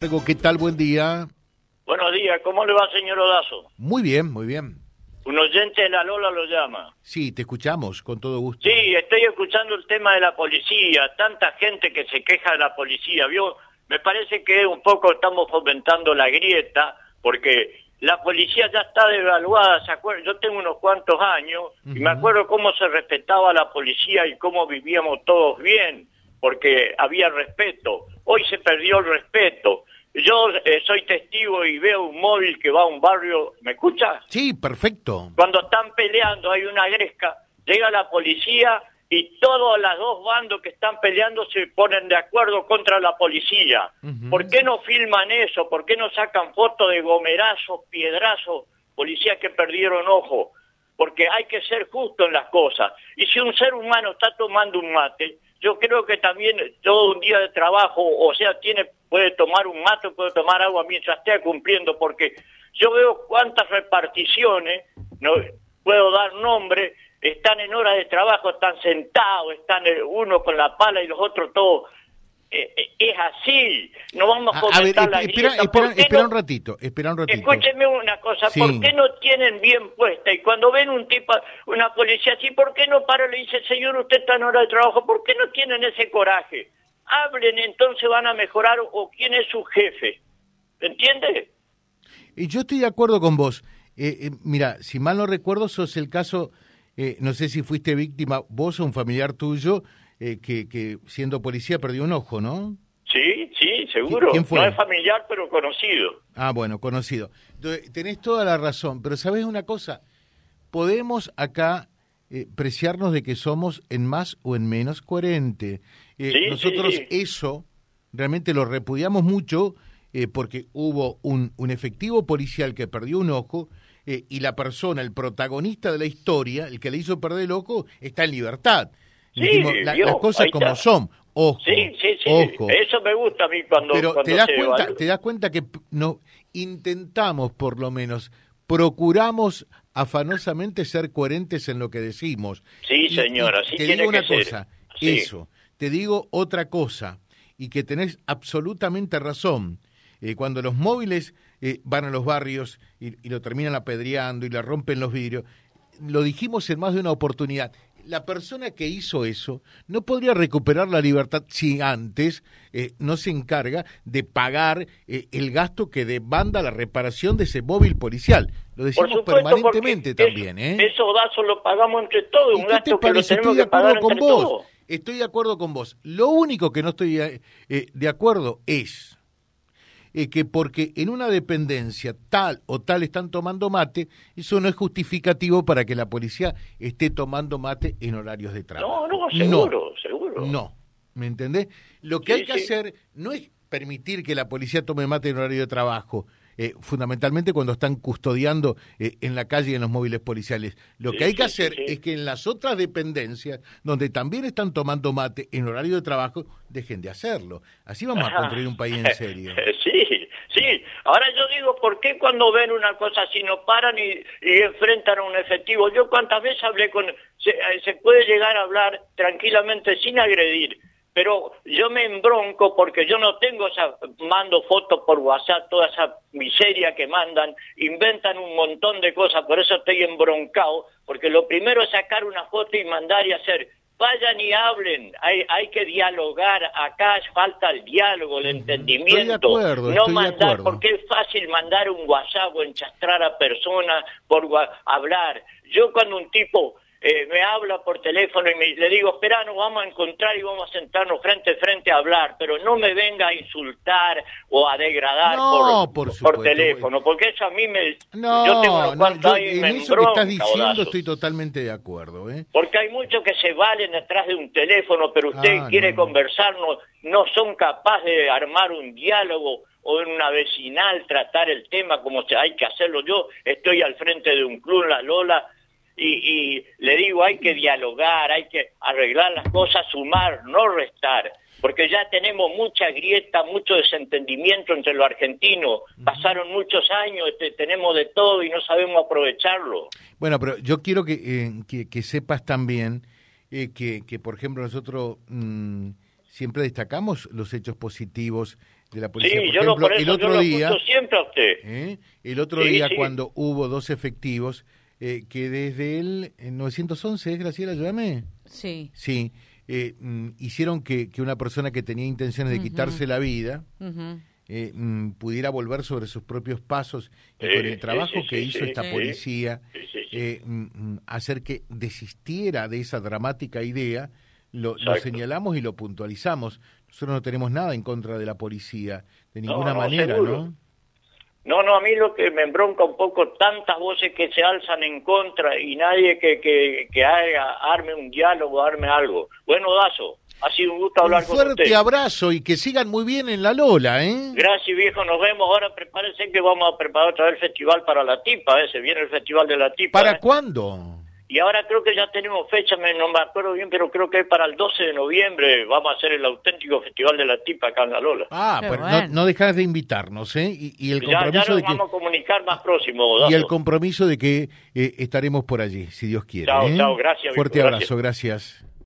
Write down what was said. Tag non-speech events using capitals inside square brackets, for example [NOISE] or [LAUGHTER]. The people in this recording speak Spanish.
¿Qué tal? Buen día. Buenos días, ¿cómo le va, señor Odazo? Muy bien, muy bien. Un oyente de la Lola lo llama. Sí, te escuchamos, con todo gusto. Sí, estoy escuchando el tema de la policía, tanta gente que se queja de la policía, ¿vio? Me parece que un poco estamos fomentando la grieta, porque la policía ya está devaluada, ¿se acuerdan? Yo tengo unos cuantos años y me acuerdo cómo se respetaba la policía y cómo vivíamos todos bien, porque había respeto. Hoy se perdió el respeto. Yo eh, soy testigo y veo un móvil que va a un barrio, ¿me escucha? Sí, perfecto. Cuando están peleando, hay una gresca, llega la policía y todos los dos bandos que están peleando se ponen de acuerdo contra la policía. ¿Por qué no filman eso? ¿Por qué no sacan fotos de gomerazos, piedrazos, policías que perdieron ojo? Porque hay que ser justo en las cosas. Y si un ser humano está tomando un mate, yo creo que también todo un día de trabajo, o sea, tiene puede tomar un mate, puede tomar agua mientras esté cumpliendo, porque yo veo cuántas reparticiones, no puedo dar nombre, están en horas de trabajo, están sentados, están uno con la pala y los otros todos. Eh, eh, es así, no vamos a comentar la espera, espera, espera un ratito, espera un ratito. Escúcheme una cosa, ¿por qué no tienen bien puesta? Y cuando ven un tipo, una policía así, ¿por qué no para y le dice, señor, usted está en hora de trabajo? ¿Por qué no tienen ese coraje? Hablen, entonces van a mejorar o quién es su jefe. ¿Entiende? Y yo estoy de acuerdo con vos. Eh, eh, mira, si mal no recuerdo, sos el caso, eh, no sé si fuiste víctima, vos o un familiar tuyo, que, que siendo policía perdió un ojo, ¿no? Sí, sí, seguro. ¿Quién fue? No es familiar, pero conocido. Ah, bueno, conocido. tenés toda la razón, pero ¿sabés una cosa? Podemos acá preciarnos de que somos en más o en menos coherente. Eh, nosotros eso realmente lo repudiamos mucho eh, porque hubo un, un, efectivo policial que perdió un ojo eh, y la persona, el protagonista de la historia, el que le hizo perder el ojo, está en libertad. las cosas como son. Ojo, sí. Eso me gusta a mí cuando. Pero te das cuenta, te das cuenta que no intentamos por lo menos procuramos afanosamente ser coherentes en lo que decimos. Sí, señora, sí te tiene digo una que cosa, eso te digo otra cosa, y que tenés absolutamente razón. Eh, cuando los móviles eh, van a los barrios y, lo terminan apedreando y le rompen los vidrios, lo dijimos en más de una oportunidad. La persona que hizo eso no podría recuperar la libertad si antes eh, no se encarga de pagar el gasto que demanda la reparación de ese móvil policial. Lo decimos permanentemente también. ¿eh? Eso gasto lo pagamos entre todos, un gasto que lo tenemos que pagar entre todos estoy de acuerdo con vos. Lo único que no estoy eh, eh, de acuerdo es eh, que porque en una dependencia tal o tal están tomando mate, eso no es justificativo para que la policía esté tomando mate en horarios de trabajo. No, no, seguro, seguro. No, ¿me entendés? Lo que hay que hacer no es permitir que la policía tome mate en horario de trabajo, eh, fundamentalmente cuando están custodiando eh, en la calle y en los móviles policiales. Lo que hay que hacer es que en las otras dependencias, donde también están tomando mate en horario de trabajo, dejen de hacerlo. Así vamos a construir un país en serio. [LAUGHS] Sí, sí. Ahora yo digo, ¿por qué cuando ven una cosa así no paran y, enfrentan a un efectivo? Yo cuántas veces hablé con... se puede llegar a hablar tranquilamente sin agredir pero yo me embronco porque yo no tengo esa, mando fotos por WhatsApp, toda esa miseria que mandan, inventan un montón de cosas, por eso estoy embroncado, porque lo primero es sacar una foto y mandar y hacer, vayan y hablen, hay, hay que dialogar, acá falta el diálogo, el entendimiento, no mandar, porque es fácil mandar un WhatsApp o enchastrar a personas por hablar. Yo cuando un tipo eh, me habla por teléfono y me, le digo, espera, nos vamos a encontrar y vamos a sentarnos frente a frente a hablar, pero no me venga a insultar o a degradar por, por, teléfono, porque eso a mí me... No, yo tengo no, en eso que estás diciendo estoy totalmente de acuerdo. ¿eh? Porque hay muchos que se valen detrás de un teléfono, pero usted ah, quiere conversar, no, son capaces de armar un diálogo o en una vecinal tratar el tema como hay que hacerlo. Yo estoy al frente de un club, La Lola, y, le digo, hay que dialogar, hay que arreglar las cosas, sumar, no restar, porque ya tenemos mucha grieta, mucho desentendimiento entre los argentinos, pasaron muchos años, este, tenemos de todo y no sabemos aprovecharlo. Bueno, pero yo quiero que, eh, que, sepas también eh, que, que, por ejemplo, nosotros mm, siempre destacamos los hechos positivos de la policía. Sí, por yo lo, por eso el otro yo día, siempre a usted. ¿eh? el otro Sí, día sí. cuando hubo dos efectivos eh, que desde el en 911, ¿es Graciela, ayúdame? Sí. Sí, eh, mm, hicieron que, que una persona que tenía intenciones de quitarse la vida eh, mm, pudiera volver sobre sus propios pasos y con el trabajo sí, que sí, hizo sí, esta sí. policía, Sí, sí, sí. eh, mm, mm, hacer que desistiera de esa dramática idea, lo, lo señalamos y lo puntualizamos. Nosotros no tenemos nada en contra de la policía, de No, ninguna no, manera, seguro. ¿no? No, no, a mí lo que me embronca un poco, tantas voces que se alzan en contra y nadie que, que, que haga, arme un diálogo, arme algo. Bueno, Dazo, ha sido un gusto hablar Un con fuerte usted. abrazo y que sigan muy bien en la Lola, ¿eh? Gracias, viejo, nos vemos. Ahora prepárense que vamos a preparar otra vez el festival para la tipa, ese viene el festival de la tipa. ¿Para ¿eh? cuándo? Y ahora creo que ya tenemos fecha, me- no me acuerdo bien, pero creo que es para el 12 de noviembre vamos a hacer el auténtico festival de la tipa acá en La Lola. Ah, Qué pero bueno. no, no dejas de invitarnos, ¿eh? Y, y el ya, ya compromiso nos de que vamos a comunicar más próximo, y el compromiso de que eh, estaremos por allí, si Dios quiere. Chao, ¿eh? chao, gracias, Fuerte abrazo, gracias.